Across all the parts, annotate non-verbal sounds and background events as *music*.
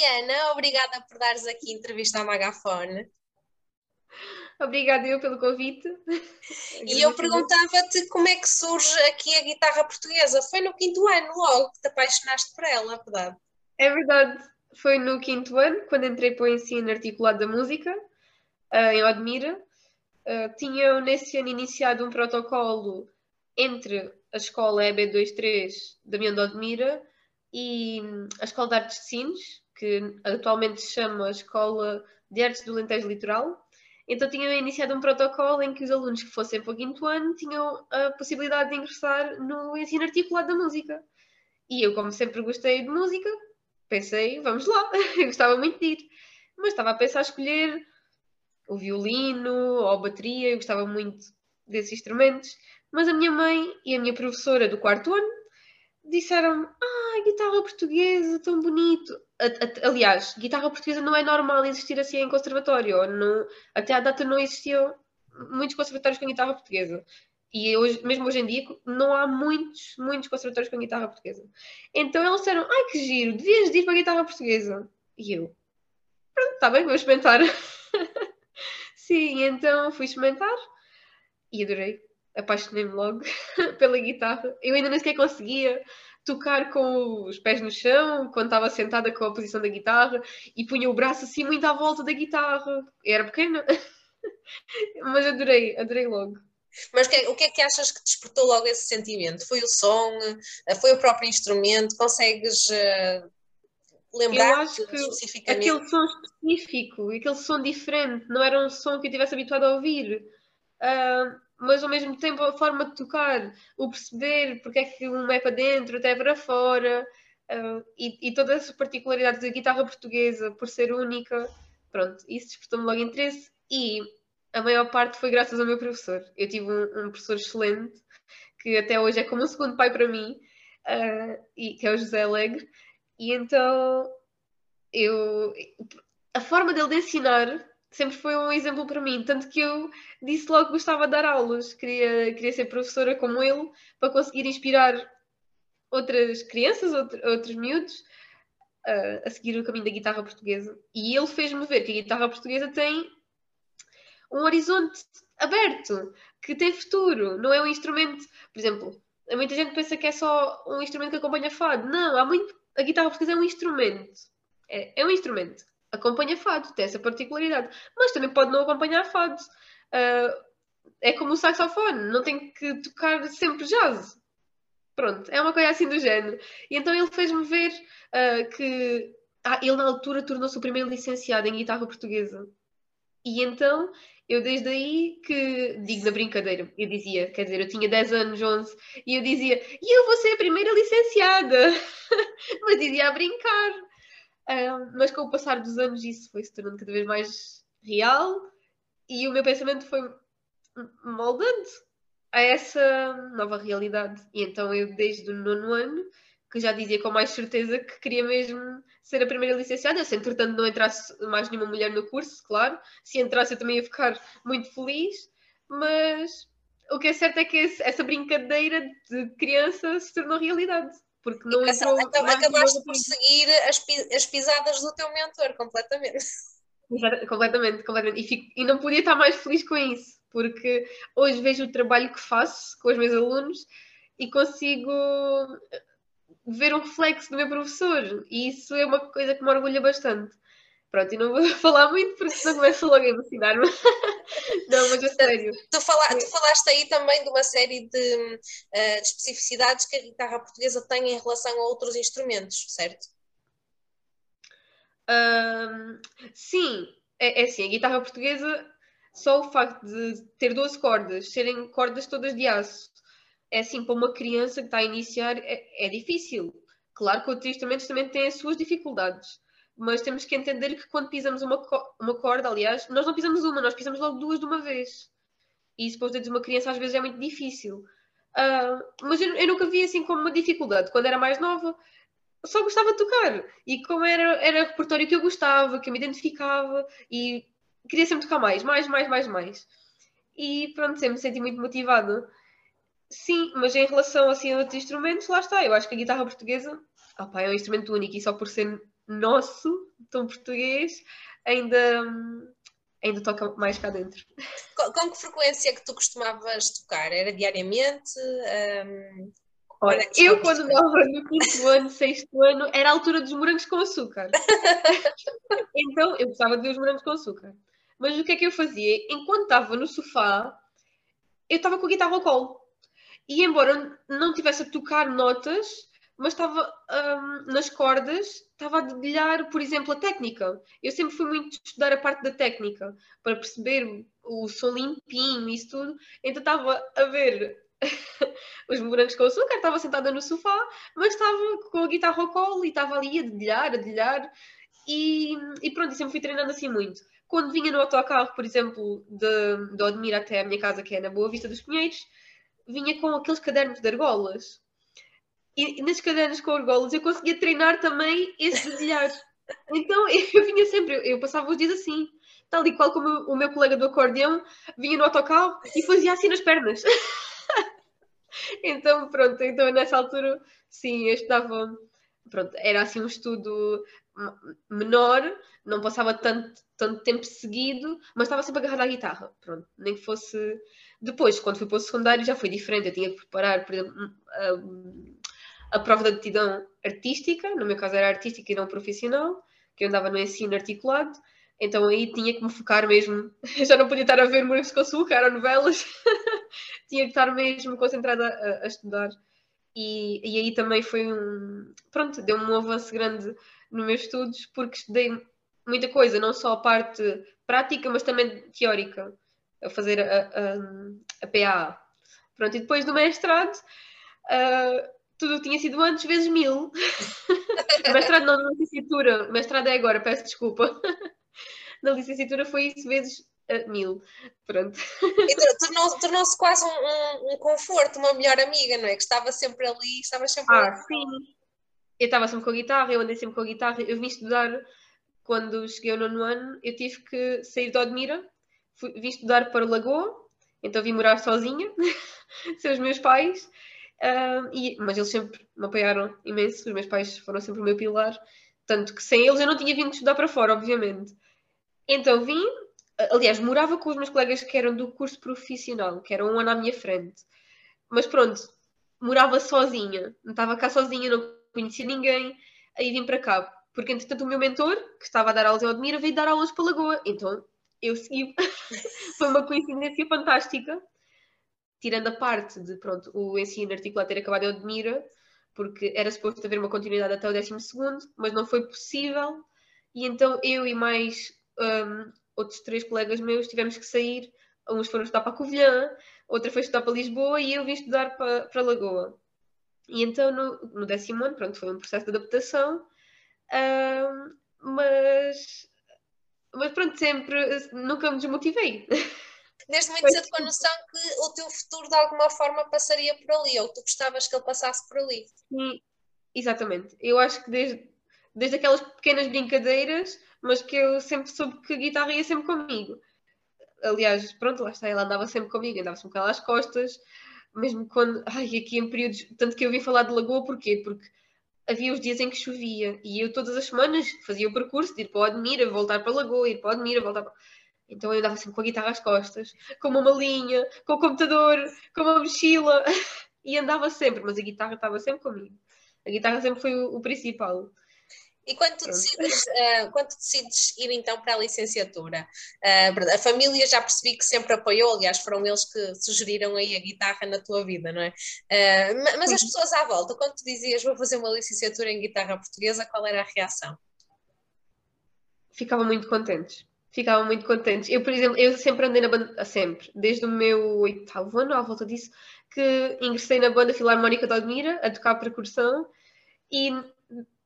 Liliana, obrigada por dares aqui entrevista à Magafone. Obrigada eu pelo convite. E eu perguntava-te como é que surge aqui a guitarra portuguesa. Foi no quinto ano logo que te apaixonaste por ela, é verdade? É verdade. Foi no quinto ano, quando entrei para o ensino articulado da música, em Odmira. Uh, tinham nesse ano iniciado um protocolo entre a escola EB23 da Mião de Odmira e a Escola de Artes de Sines, que atualmente se chama Escola de Artes do Alentejo Litoral, então tinham iniciado um protocolo em que os alunos que fossem para o quinto ano tinham a possibilidade de ingressar no ensino articulado da música. E eu, como sempre gostei de música, pensei, vamos lá, eu *laughs* gostava muito de ir. Mas estava a pensar a escolher o violino ou a bateria, eu gostava muito desses instrumentos. Mas a minha mãe e a minha professora do quarto ano disseram ah, guitarra portuguesa, tão bonito aliás, guitarra portuguesa não é normal existir assim em conservatório. Não, até à data não existiam muitos conservatórios com guitarra portuguesa. E hoje, mesmo hoje em dia não há muitos, muitos conservatórios com guitarra portuguesa. Então eles disseram, ai que giro, devias ir para a guitarra portuguesa. E eu, pronto, está bem, vou experimentar. *laughs* Sim, então fui experimentar e adorei. Apaixonei-me logo *laughs* pela guitarra. Eu ainda nem sequer conseguia tocar com os pés no chão, quando estava sentada com a posição da guitarra e punha o braço assim muito à volta da guitarra. Era pequena, *laughs* mas adorei, adorei logo. Mas o que, é, o que, é, que achas que despertou logo esse sentimento? Foi o som? Foi o próprio instrumento? Consegues uh, lembrar? Eu acho que especificamente? aquele som específico, aquele som diferente, não era um som que eu estivesse habituado a ouvir. Uh, mas ao mesmo tempo a forma de tocar, o perceber porque é que um é para dentro, até para fora, uh, e, e as particularidades da guitarra portuguesa, por ser única, pronto, isso despertou-me logo interesse e a maior parte foi graças ao meu professor. Eu tive um, um professor excelente, que até hoje é como um segundo pai para mim, uh, e, que é o José Alegre, e então eu a forma dele de ensinar sempre foi um exemplo para mim. Tanto que eu disse logo que gostava de dar aulas, queria, queria ser professora como ele, para conseguir inspirar outras crianças, outro, outros miúdos, uh, a seguir o caminho da guitarra portuguesa. E ele fez-me ver que a guitarra portuguesa tem um horizonte aberto, que tem futuro, não é um instrumento, por exemplo, muita gente pensa que é só um instrumento que acompanha fado. Não, há muito. A guitarra portuguesa é um instrumento. É, é um instrumento acompanha fado, tem essa particularidade. Mas também pode não acompanhar fado. Uh, é como o saxofone, não tem que tocar sempre jazz. Pronto, é uma coisa assim do género. E então ele fez-me ver uh, que ah, ele na altura tornou-se o primeiro licenciado em guitarra portuguesa. E então eu desde aí que digo na brincadeira, eu dizia, quer dizer, eu tinha 10 anos, 11, e eu dizia, e eu vou ser a primeira licenciada, *laughs* mas dizia a brincar. Mas com o passar dos anos isso foi se tornando cada vez mais real e o meu pensamento foi moldando a essa nova realidade. E então eu, desde o nono ano, que já dizia com mais certeza que queria mesmo ser a primeira licenciada. Se entretanto não entrasse mais nenhuma mulher no curso, claro, se entrasse eu também ia ficar muito feliz, mas o que é certo é que essa brincadeira de criança se tornou realidade porque não entrou. Acabaste por seguir as, as pisadas do teu mentor completamente. Completamente, completamente. E, fico, e não podia estar mais feliz com isso, porque hoje vejo o trabalho que faço com os meus alunos e consigo ver um reflexo do meu professor, e isso é uma coisa que me orgulha bastante. Pronto, e não vou *laughs* falar muito porque senão começo logo a emocionar-me. *laughs* não, mas a sério. Tu, fala, tu, falaste aí também de uma série de, uh, de, especificidades que a guitarra portuguesa tem em relação a outros instrumentos, certo? Um, sim, é, é assim, a guitarra portuguesa, só o facto de ter 12 cordas, serem cordas todas de aço, é assim, para uma criança que está a iniciar, é, é difícil. Claro que outros instrumentos também têm as suas dificuldades mas temos que entender que quando pisamos uma, uma corda, aliás, nós não pisamos uma, nós pisamos logo duas de uma vez. E isso para os dedos de uma criança às vezes é muito difícil. Uh, mas eu, eu, nunca vi assim como uma dificuldade. Quando era mais nova, só gostava de tocar. E como era, era repertório que eu gostava, que eu me identificava, e queria sempre tocar mais, mais, mais, mais, mais. E pronto, sempre me senti muito motivada. Sim, mas em relação assim, a outros instrumentos, lá está. Eu acho que a guitarra portuguesa opa, é um instrumento único e só por ser nosso, tom português, ainda, ainda toca mais cá dentro. Com, com que frequência que tu costumavas tocar? Era diariamente? Um, Olha, eu quando andava no quinto ano, sexto ano, era a altura dos morangos com açúcar. *laughs* então, eu gostava de ver os morangos com açúcar. Mas o que é que eu fazia? Enquanto estava no sofá, eu estava com a guitarra ao colo. E embora não tivesse a tocar notas, mas estava um, nas cordas, estava a dedilhar, por exemplo, a técnica. Eu sempre fui muito estudar a parte da técnica, para perceber o som limpinho e isso tudo. Então estava a ver *laughs* os morangos com açúcar, estava sentada no sofá, mas estava com a guitarra ao colo e estava ali a dedilhar, a dedilhar. E, e pronto, sempre fui treinando assim muito. Quando vinha no autocarro, por exemplo, de, de Odmira até a minha casa, que é na Boa Vista dos Pinheiros, vinha com aqueles cadernos de argolas e, nas cadernas com argolas eu conseguia treinar também esse dedilhar. Então *laughs* eu vinha sempre, eu, passava os dias assim, tal e qual como o meu colega do acordeão vinha no autocarro e fazia assim nas pernas. *laughs* então pronto, então nessa altura sim, eu estudava, pronto, era assim um estudo menor, não passava tanto, tanto tempo seguido, mas estava sempre agarrada à guitarra, pronto, nem que fosse... Depois, quando fui para o secundário já foi diferente, eu tinha que preparar, por exemplo, a prova de aptidão artística, no meu caso era artística e não profissional, que eu andava no ensino articulado, então aí tinha que me focar mesmo, *laughs* já não podia estar a ver Morangos com Açúcar ou novelas, *laughs* tinha que estar mesmo concentrada a, a estudar. E, e, aí também foi um. Pronto, deu-me um avanço grande nos meus estudos, porque estudei muita coisa, não só a parte prática, mas também teórica, a fazer a, a, a PA. Pronto, e depois do mestrado, uh, tudo tinha sido antes vezes mil. *laughs* mestrado não, na licenciatura, mestrado é agora, peço desculpa. *laughs* na licenciatura foi isso vezes uh, mil. Pronto. Tornou-se tornou quase um, um, conforto, uma melhor amiga, não é? Que estava sempre ali, estava sempre Ah, ali. sim. Eu estava sempre com a guitarra, eu andei sempre com a guitarra. Eu vim estudar, quando cheguei ao nono ano, eu tive que sair de Odmira, fui, vim estudar para Lagoa, então vim morar sozinha, *laughs* sem os meus pais. Uh, e, mas eles sempre me apoiaram imenso, os meus pais foram sempre o meu pilar, tanto que sem eles eu não tinha vindo estudar para fora, obviamente. Então vim, aliás, morava com os meus colegas que eram do curso profissional, que eram um ano à minha frente. Mas pronto, morava sozinha, não estava cá sozinha, não conhecia ninguém, aí vim para cá. Porque entretanto o meu mentor, que estava a dar aulas em Odmira, veio dar aulas para Lagoa. Então eu segui. *laughs* Foi uma coincidência fantástica tirando a parte de pronto, o ensino articulado ter acabado em Odmira, porque era suposto haver uma continuidade até o 12, mas não foi possível, e então eu e mais um, outros três colegas meus tivemos que sair. Uns foram estudar para Covilhã, outra foi estudar para Lisboa e eu vim estudar para, para Lagoa. E então no, no décimo ano, pronto, foi um processo de adaptação, um, mas, mas pronto, sempre, nunca me desmotivei. *laughs* desde muito cedo com a noção que o teu futuro de alguma forma passaria por ali, ou tu gostavas que ele passasse por ali. Sim, exatamente. Eu acho que desde, desde aquelas pequenas brincadeiras, mas que eu sempre soube que a guitarra ia sempre comigo. Aliás, pronto, lá está, ela andava sempre comigo, andava sempre com ela às costas, mesmo quando, ai, aqui em períodos, tanto que eu vim falar de Lagoa, porquê? Porque havia os dias em que chovia e eu todas as semanas fazia o percurso de ir para o Admira, voltar para Lagoa, ir para o Admira, voltar para... Então eu andava sempre com a guitarra às costas, com uma malinha, com o computador, com uma mochila *laughs* e andava sempre, mas a guitarra estava sempre comigo. A guitarra sempre foi o, o principal. E quando tu, decides, uh, quando tu decides ir então para a licenciatura, uh, a família já percebi que sempre apoiou, aliás, foram eles que sugeriram aí a guitarra na tua vida, não é? Uh, mas as pessoas à volta, quando tu dizias vou fazer uma licenciatura em guitarra portuguesa, qual era a reação? Ficavam muito contentes ficavam muito contentes. Eu, por exemplo, eu sempre andei na banda, sempre, desde o meu oitavo ano, à volta disso, que ingressei na banda Filarmónica de Admira, a tocar percussão, e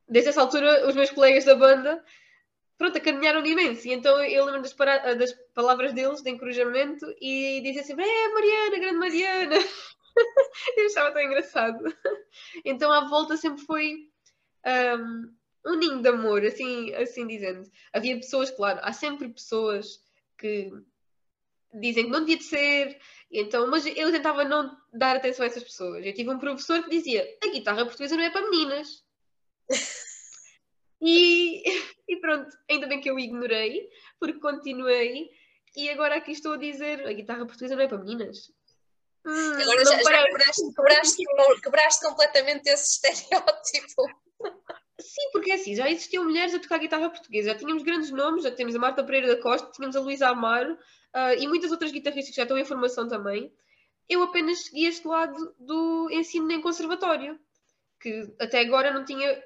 desde essa altura os meus colegas da banda, pronto, acarinharam imenso, e então eu lembro das, das, palavras deles, de encorajamento, e dizia sempre, é Mariana, grande Mariana! *laughs* eu achava tão engraçado. Então à volta sempre foi... Um, um ninho de amor, assim, assim dizendo. Havia pessoas, claro, há sempre pessoas que dizem que não devia de ser, então, mas eu tentava não dar atenção a essas pessoas. Eu tive um professor que dizia: a guitarra portuguesa não é para meninas. *laughs* *laughs* e, pronto, ainda bem que eu ignorei, porque continuei. E agora aqui estou a dizer: a guitarra portuguesa não é para meninas. Hum, agora já, já quebraste, quebraste, quebraste completamente esse *laughs* estereótipo. Sim, porque é assim, já existiam mulheres a tocar guitarra portuguesa, já tínhamos grandes nomes, já temos a Marta Pereira da Costa, tínhamos a Luísa Amaro uh, e muitas outras guitarristas que já estão em formação também. Eu apenas segui este lado do ensino em conservatório, que até agora não tinha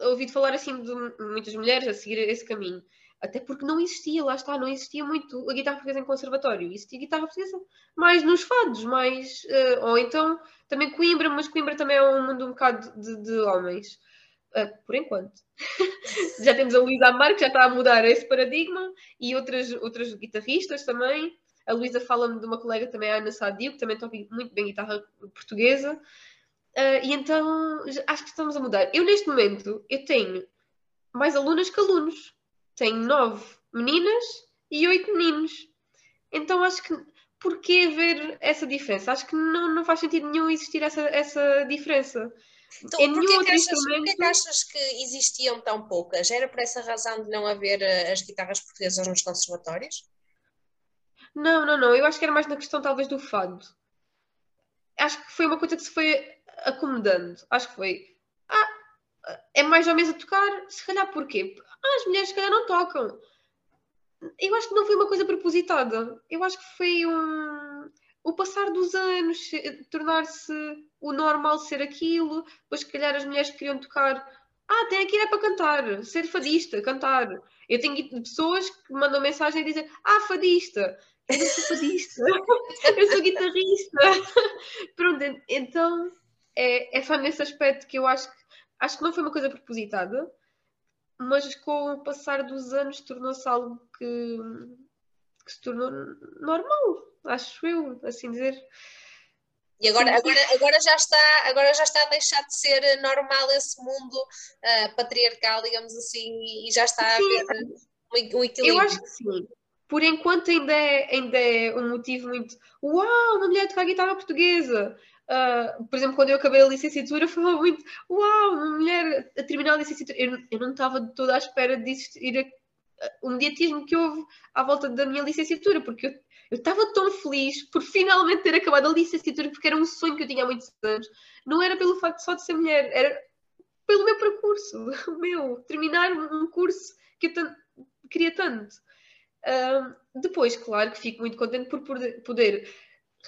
ouvido falar assim de muitas mulheres a seguir esse caminho. Até porque não existia, lá está, não existia muito a guitarra portuguesa em conservatório. Existia guitarra portuguesa mais nos fados, mais. Uh, ou então também Coimbra, mas Coimbra também é um mundo um bocado de, de homens. Uh, por enquanto. *laughs* já temos a Luísa Amar, que já está a mudar esse paradigma, e outras, outras guitarristas também. A Luísa fala-me de uma colega também, a Ana Sadio, que também toca muito bem guitarra portuguesa. Uh, e então acho que estamos a mudar. Eu, neste momento, eu tenho mais alunas que alunos. Tenho nove meninas e oito meninos. Então acho que porquê ver essa diferença? Acho que não, não faz sentido nenhum existir essa, essa diferença. Então, em porquê, que achas, instrumento... porquê que achas que existiam tão poucas? Era por essa razão de não haver eh, as guitarras portuguesas nos conservatórios? Não, não, não. Eu acho que era mais na questão talvez do fado. Acho que foi uma coisa que se foi acomodando. Acho que foi. Ah, é mais ou menos a tocar, se calhar porquê? Ah, as mulheres se calhar não tocam. Eu acho que não foi uma coisa propositada. Eu acho que foi um. O passar dos anos, tornar-se o normal ser aquilo, depois se calhar as mulheres queriam tocar. Ah, tem aqui é para cantar, ser fadista, cantar. Eu tenho pessoas que mandam mensagem e dizem, ah, fadista. Eu sou fadista, *laughs* eu sou guitarrista. *laughs* Pronto, então é, é só nesse aspecto que eu acho que acho que não foi uma coisa propositada, mas com o passar dos anos tornou-se algo que, que, se tornou normal, acho eu, assim dizer. E agora, agora, agora, já está, agora já está a deixar de ser normal esse mundo uh, patriarcal, digamos assim, e já está sim. a haver um, um equilíbrio. Eu acho que sim. Por enquanto ainda é, ainda é um motivo muito uau, uma mulher tocar guitarra portuguesa. Uh, por exemplo, quando eu acabei a licenciatura, *laughs* foi muito uau, uma mulher a terminar a licenciatura. Eu, eu não estava toda à espera de existir o mediatismo que houve à volta da minha licenciatura, porque eu, eu estava tão feliz por finalmente ter acabado a licenciatura, porque era um sonho que eu tinha há muitos anos. Não era pelo facto só de ser mulher, era pelo meu percurso, *laughs* o meu, terminar um curso que eu queria tanto. Uh, depois, claro que fico muito contente por poder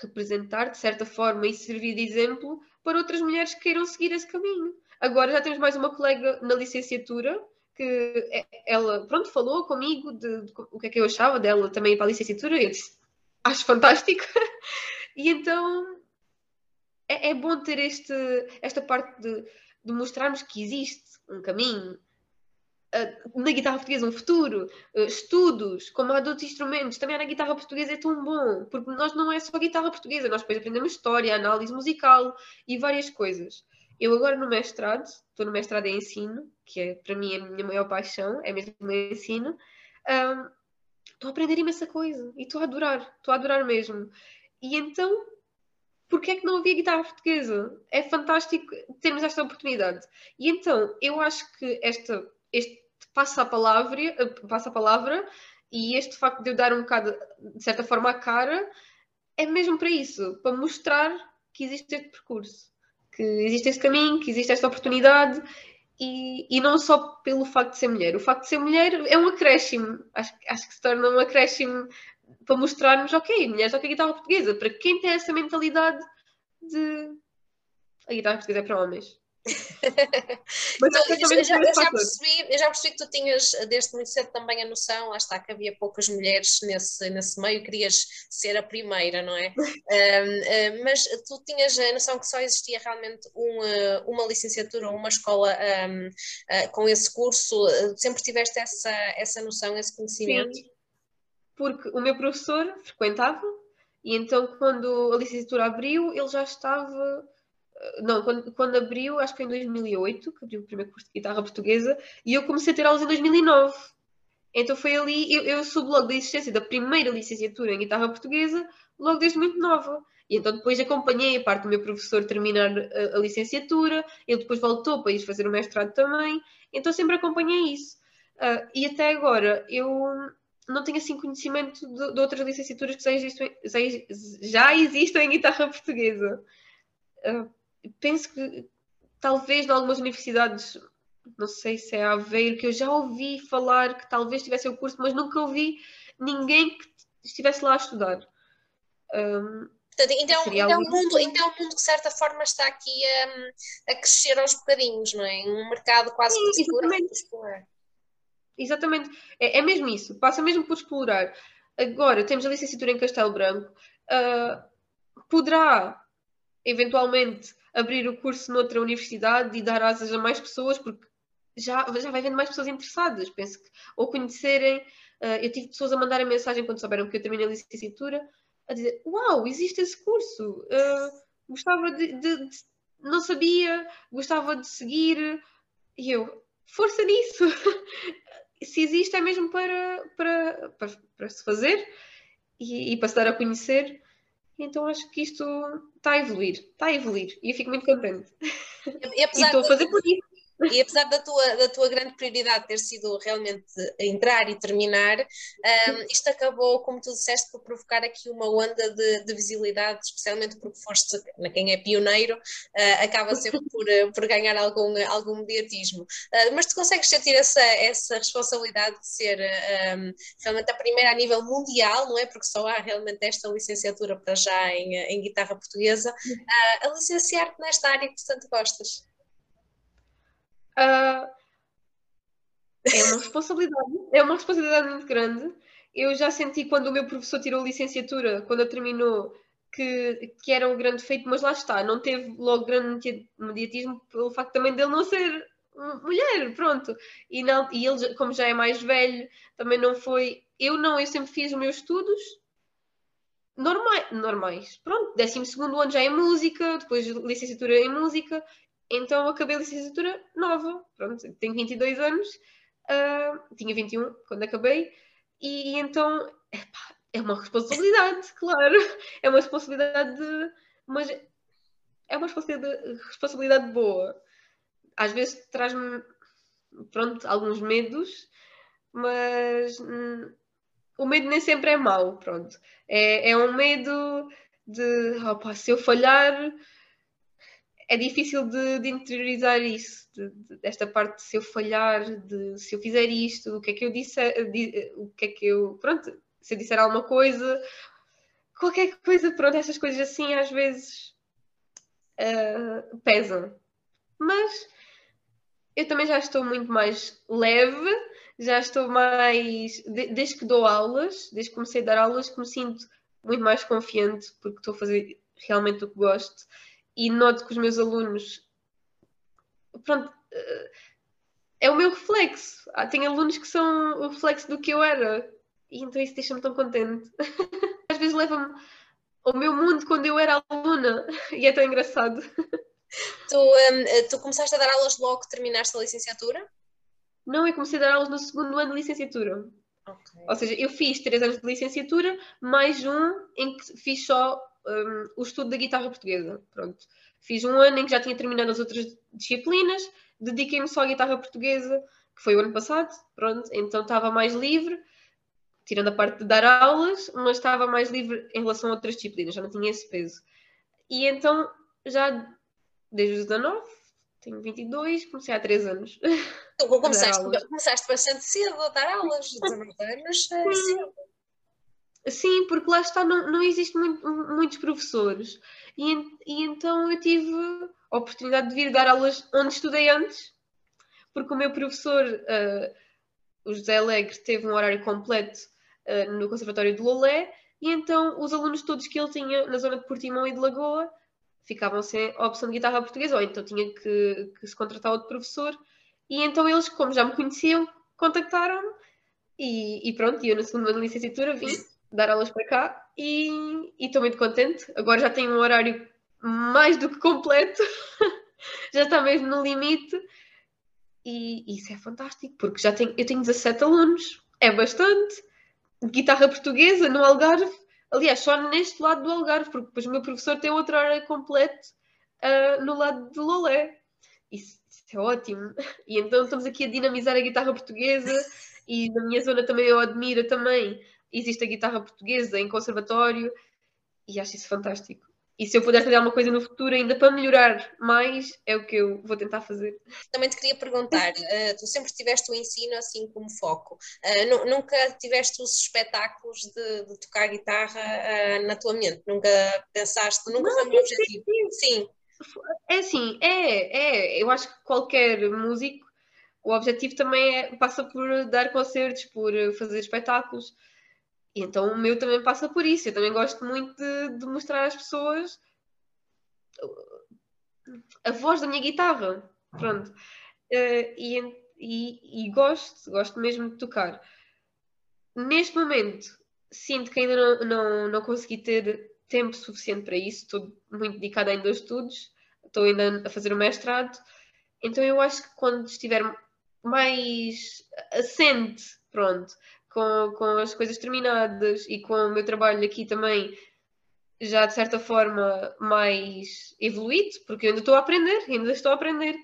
representar de certa forma e servir de exemplo para outras mulheres que queiram seguir esse caminho. Agora já temos mais uma colega na licenciatura que é, ela, pronto, falou comigo de, de, o que é que eu achava dela também para a licenciatura e eu disse, acho fantástico. *laughs* e então é, é, bom ter este, esta parte de, de mostrarmos que existe um caminho, na guitarra portuguesa um futuro, uh, estudos, como há de outros instrumentos, também na guitarra portuguesa é tão bom, porque nós não é só guitarra portuguesa, nós depois aprendemos história, análise musical e várias coisas. Eu agora no mestrado, estou no mestrado em ensino, que é para mim a minha maior paixão, é mesmo o ensino, um, estou a aprender imensa coisa e estou a adorar, estou a adorar mesmo. E então, porquê é que não havia guitarra portuguesa? É fantástico termos esta oportunidade. E então, eu acho que esta este passa a palavra, passa a palavra e este facto de eu dar um bocado, de certa forma, a cara é mesmo para isso, para mostrar que existe este percurso, que existe este caminho, que existe esta oportunidade e, e não só pelo facto de ser mulher. O facto de ser mulher é um acréscimo, acho, acho que se torna um acréscimo para mostrarmos, ok, mulheres toca guitarra portuguesa, para quem tem essa mentalidade de a guitarra portuguesa é para homens. Mas então, eu, já, eu, já percebi, eu já percebi que tu tinhas desde muito cedo também a noção, lá está, que havia poucas mulheres nesse, nesse meio, querias ser a primeira, não é? *laughs* um, uh, mas tu tinhas a noção que só existia realmente um, uh, uma licenciatura ou uma escola um, uh, com esse curso, sempre tiveste essa, essa noção, esse conhecimento? Sim, porque o meu professor frequentava e então quando a licenciatura abriu, ele já estava não, quando, quando abriu, acho que foi em 2008, que abriu o primeiro curso de guitarra portuguesa, e eu comecei a ter aulas em 2009. Então foi ali, eu, eu soube logo da existência da primeira licenciatura em guitarra portuguesa, logo desde muito nova. E então depois acompanhei a parte do meu professor terminar a, a licenciatura, ele depois voltou para ir fazer o mestrado também, então sempre acompanhei isso. Uh, e até agora eu não tenho assim conhecimento de, de outras licenciaturas que já existem, já existem em guitarra portuguesa. Uh, penso que talvez em algumas universidades, não sei se é a Aveiro, que eu já ouvi falar que talvez tivesse o curso, mas nunca ouvi ninguém que estivesse lá a estudar. Um, Portanto, então, então, é um mundo, então um mundo que de certa forma está aqui a, a crescer aos bocadinhos, não é? Um mercado quase Sim, que exatamente. Exatamente, é, é, mesmo isso, passa mesmo por explorar. Agora temos a licenciatura em Castelo Branco, uh, poderá eventualmente abrir o curso noutra universidade e dar asas a mais pessoas, porque já, já vai vendo mais pessoas interessadas. Penso que, ou conhecerem, uh, eu tive pessoas a mandarem mensagem quando souberam que eu terminei a licenciatura, a dizer: Uau, existe esse curso, uh, gostava de, de, de, Não sabia, gostava de seguir. E eu, força nisso! *laughs* se existe é mesmo para, para, para, para se fazer e, e dar a conhecer. Então acho que isto está a evoluir, está a evoluir e eu fico muito contente. E, e estou a fazer por isso. E apesar da tua, da tua grande prioridade ter sido realmente entrar e terminar, um, isto acabou, como tu disseste, por provocar aqui uma onda de, de visibilidade, especialmente porque foste, quem é pioneiro, uh, acaba sempre por, uh, por ganhar algum, algum mediatismo. Uh, mas tu consegues sentir essa, essa responsabilidade de ser um, realmente a primeira a nível mundial, não é? Porque só há realmente esta licenciatura para já em, em guitarra portuguesa, a licenciar-te nesta área que tanto gostas. Uh, é uma responsabilidade, é uma responsabilidade muito grande. Eu já senti quando o meu professor tirou licenciatura, quando terminou, que, que era um grande feito, mas lá está, não teve logo grande mediatismo pelo facto também dele não ser mulher, pronto. E, não, e ele, como já é mais velho, também não foi. Eu não, eu sempre fiz os meus estudos normais, normais. Pronto, 12 ano já em música, depois licenciatura em música, então acabei a licenciatura nova, pronto, tenho 22 anos, uh, tinha 21 quando acabei, e, então epá, é uma responsabilidade, *laughs* claro, é uma responsabilidade, de, mas é uma responsabilidade, responsabilidade boa. Às vezes traz-me, pronto, alguns medos, mas hum, o medo nem sempre é mau, pronto. É, é um medo de, opa, se eu falhar, é difícil de, de interiorizar isso, de, de, desta parte de se eu falhar, de se eu fizer isto, o que é que eu disse, o que é que eu, pronto, se eu disser alguma coisa, qualquer coisa, pronto, essas coisas assim às vezes uh, pesam. Mas eu também já estou muito mais leve, já estou mais, desde que dou aulas, desde que comecei a dar aulas, que me sinto muito mais confiante, porque estou a fazer realmente o que gosto e noto que os meus alunos, pronto, eh, é o meu reflexo. Ah, tenho alunos que são o reflexo do que eu era e então isso deixa-me tão contente. *laughs* Às vezes leva-me ao meu mundo quando eu era aluna e é tão engraçado. Tu, um, tu começaste a dar aulas logo que terminaste a licenciatura? Não, eu comecei a dar aulas no segundo ano de licenciatura. Okay. Ou seja, eu fiz três anos de licenciatura, mais um em que fiz só um, o estudo da guitarra portuguesa. Pronto. Fiz um ano em que já tinha terminado as outras disciplinas, dediquei-me só à guitarra portuguesa, que foi o ano passado, pronto, então estava mais livre, tirando a parte de dar aulas, mas estava mais livre em relação a outras disciplinas, já não tinha esse peso. E então, já desde os 19, tenho 22, comecei há 3 anos. Tu *laughs* começaste, começaste bastante cedo a dar aulas, 19 anos, cedo. Sim, porque lá está, não, não existe muito, muitos professores. E, e então eu tive a oportunidade de vir dar aulas onde estudei antes, porque o meu professor, uh, o José Alegre, teve um horário completo uh, no Conservatório de Lolé, e então os alunos todos que ele tinha na zona de Portimão e de Lagoa ficavam sem a opção de guitarra portuguesa, ou então tinha que, que se contratar outro professor. E então eles, como já me conheciam, contactaram-me e, e, pronto, eu na segunda licenciatura vim dar aulas para cá e estou muito contente. Agora já tenho um horário mais do que completo, *laughs* já está mesmo no limite e isso é fantástico porque já tenho, eu tenho 17 alunos, é bastante. Guitarra portuguesa no Algarve, aliás, só neste lado do Algarve, porque depois o meu professor tem outro horário completo uh, no lado de Lolé. isso, isso é ótimo. *laughs* E então estamos aqui a dinamizar a guitarra portuguesa e na minha zona também eu admiro também. Existe a guitarra portuguesa em conservatório e acho isso fantástico. E se eu puder fazer alguma coisa no futuro ainda para melhorar mais, é o que eu vou tentar fazer. Também te queria perguntar, uh, *laughs* tu sempre tiveste o ensino assim como foco, uh, nunca tiveste os espetáculos de, de tocar guitarra uh, na tua mente? Nunca pensaste, nunca Não, foi o meu objetivo? Sim. sim. É assim, é, é, eu acho que qualquer músico, o objetivo também é, passa por dar concertos, por fazer espetáculos, e então o meu também passa por isso. Eu também gosto muito de, de mostrar às pessoas a voz da minha guitarra. Pronto. Uh, e, e, e, gosto, gosto mesmo de tocar. Neste momento, sinto que ainda não, não, não consegui ter tempo suficiente para isso. Estou muito dedicada ainda aos estudos, estou ainda a fazer o mestrado. Então eu acho que quando estiver mais assente, pronto, com, com as coisas terminadas e com o meu trabalho aqui também já de certa forma mais evoluído, porque eu ainda estou a aprender, ainda estou a aprender.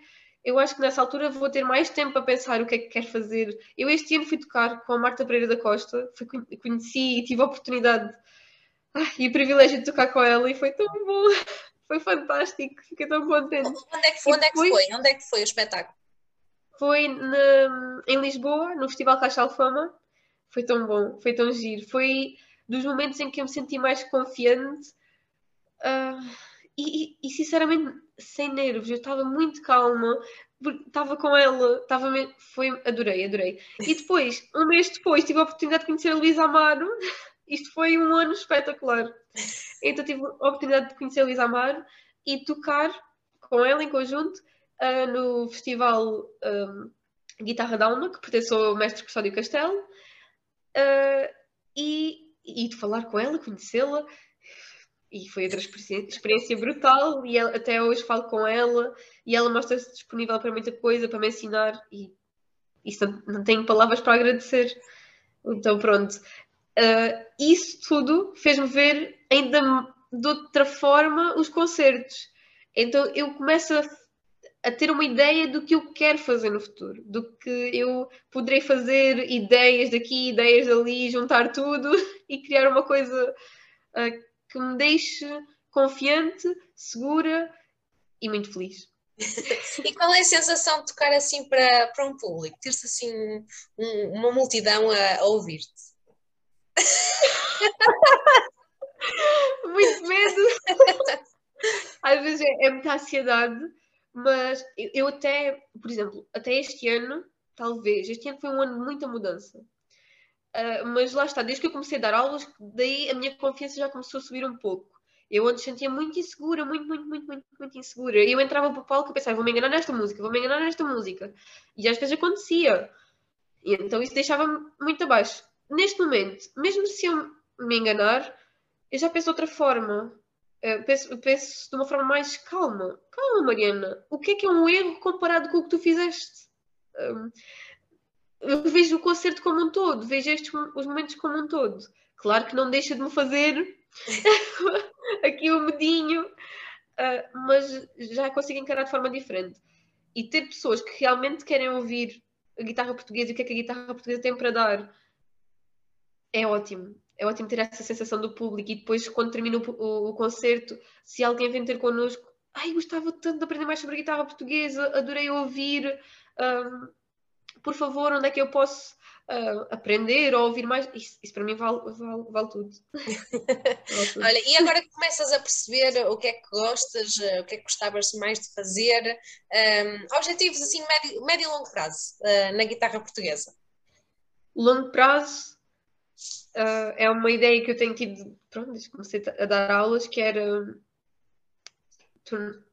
Eu acho que nessa altura vou ter mais tempo para pensar o que é que quero fazer. Eu este ano fui tocar com a Marta Pereira da Costa, fui, conheci e tive a oportunidade ah, e o privilégio de tocar com ela e foi tão bom, *laughs* foi fantástico, fiquei tão contente. Onde é que foi? Onde é que foi? Onde é que foi o espetáculo? Foi na, em Lisboa, no Festival Caixa Alfama, foi tão bom, foi tão giro. Foi dos momentos em que eu me senti mais confiante uh, e, e, sinceramente sem nervos. Eu estava muito calma, estava com ela, estava foi adorei, adorei. E depois, um mês depois, tive a oportunidade de conhecer a Luísa Amaro. *laughs* Isto foi um ano espetacular. Então tive a oportunidade de conhecer a Luísa Amaro e tocar com ela em conjunto uh, no festival um, Guitarra da Alma, que pertence ao mestre Custódio Castelo. Uh, e, e de falar com ela, conhecê-la, e foi outra experiência brutal. E ela, até hoje falo com ela e ela mostra-se disponível para muita coisa, para me ensinar, e isso não, tenho palavras para agradecer. Então, pronto. Uh, isso tudo fez-me ver ainda de outra forma os concertos. Então, eu começo a a ter uma ideia do que eu quero fazer no futuro, do que eu poderei fazer, ideias daqui, ideias dali, juntar tudo *laughs* e criar uma coisa uh, que me deixe confiante, segura e muito feliz. e qual é a sensação de tocar assim para, para um público? Ter-se assim um, uma multidão a, a ouvir-te? *laughs* muito medo. *laughs* Às vezes é, é muita ansiedade mas eu, até, por exemplo, até este ano, talvez, este ano foi um ano de muita mudança. Uh, mas lá está, desde que eu comecei a dar aulas, daí a minha confiança já começou a subir um pouco. Eu antes sentia muito insegura, muito, muito, muito, muito, muito insegura. E eu entrava para o palco e pensava, vou me enganar nesta música, vou me enganar nesta música. E às vezes acontecia. E então isso deixava-me muito abaixo. Neste momento, mesmo se eu me enganar, eu já penso de outra forma. Uh, penso, penso de uma forma mais calma. Calma, Mariana. O que é que é um erro comparado com o que tu fizeste? Um, eu vejo o concerto como um todo, vejo estes os momentos como um todo. Claro que não deixa de me fazer *laughs* aqui o um medinho, uh, mas já consigo encarar de forma diferente. E ter pessoas que realmente querem ouvir a guitarra portuguesa e o que é que a guitarra portuguesa tem para dar é ótimo é ótimo ter essa sensação do público e depois, quando termina o, o, o concerto, se alguém vem ter connosco, ai, gostava tanto de aprender mais sobre a guitarra portuguesa, adorei ouvir, um, por favor, onde é que eu posso uh, aprender ou ouvir mais? Isso, isso para mim vale, vale, vale, tudo. *laughs* vale tudo. Olha, e agora que começas a perceber o que é que gostas, o que é que gostavas mais de fazer, um, objetivos assim, médio, médio e longo prazo uh, na guitarra portuguesa? Longo prazo, uh, é uma ideia que eu tenho tido, pronto, desde que comecei a dar aulas, que era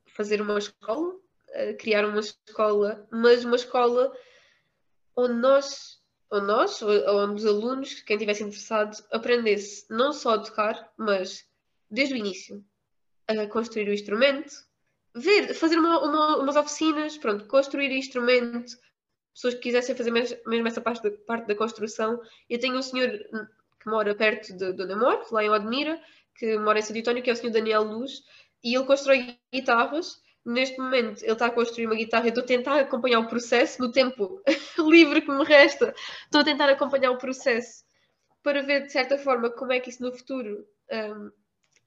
fazer uma escola, uh, criar uma escola, mas uma escola onde nós, ou nós, onde os alunos, quem estivesse interessado, aprendesse não só a tocar, mas desde o início a construir o instrumento, ver, fazer uma, uma, umas oficinas, pronto, construir instrumento, pessoas que quisessem fazer mesmo, essa parte da, parte da construção. Eu tenho um senhor que mora perto de, onde eu lá em Odmira, que mora em São António, que é o senhor Daniel Luz, e ele constrói guitarras. Neste momento ele está a construir uma guitarra, eu estou a tentar acompanhar o processo no tempo *laughs* livre que me resta, estou a tentar acompanhar o processo para ver de certa forma como é que isso no futuro um,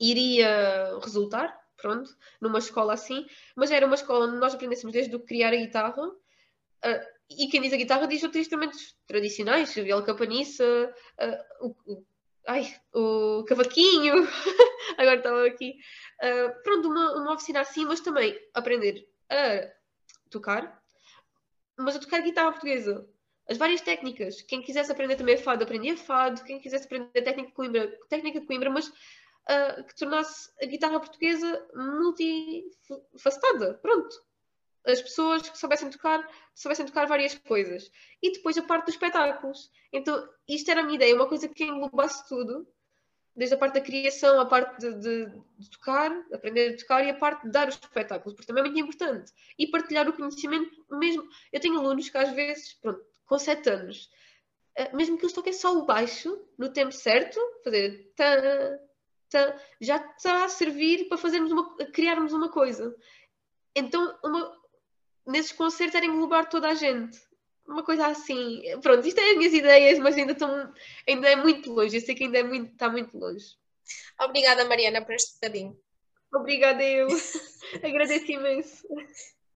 iria resultar, pronto, numa escola assim, mas era uma escola onde nós aprendêssemos desde o criar a guitarra, uh, e quem diz a guitarra diz outros instrumentos tradicionais, viola capaniça, uh, o, o, ai, o cavaquinho, *laughs* agora estava aqui, uh, pronto, uma, uma oficina assim, mas também aprender a tocar, mas a tocar guitarra portuguesa, as várias técnicas. Quem quisesse aprender também fado, aprendia fado. Quem quisesse aprender técnica de Coimbra, técnica de Coimbra, mas uh, que tornasse a guitarra portuguesa multifacetada. Pronto. As pessoas que soubessem tocar, soubessem tocar várias coisas. E depois a parte dos espetáculos. Então, isto era a minha ideia, uma coisa que englobasse tudo, desde a parte da criação, a parte de, de, de, tocar, aprender a tocar e a parte de dar os espetáculos, porque também é muito importante. E partilhar o conhecimento mesmo. Eu tenho alunos que às vezes, pronto, com 7 anos, eh, mesmo que eles toquem só o baixo, no tempo certo, fazer tã, tã, já está a servir para fazermos uma, criarmos uma coisa. Então, uma, nesses concertos era englobar toda a gente. Uma coisa assim. Pronto, isto é as minhas ideias, mas ainda, estão, ainda é muito longe. Eu sei que ainda é muito, está muito longe. Obrigada, Mariana, por este bocadinho. Obrigada, eu. *laughs* Agradeço imenso.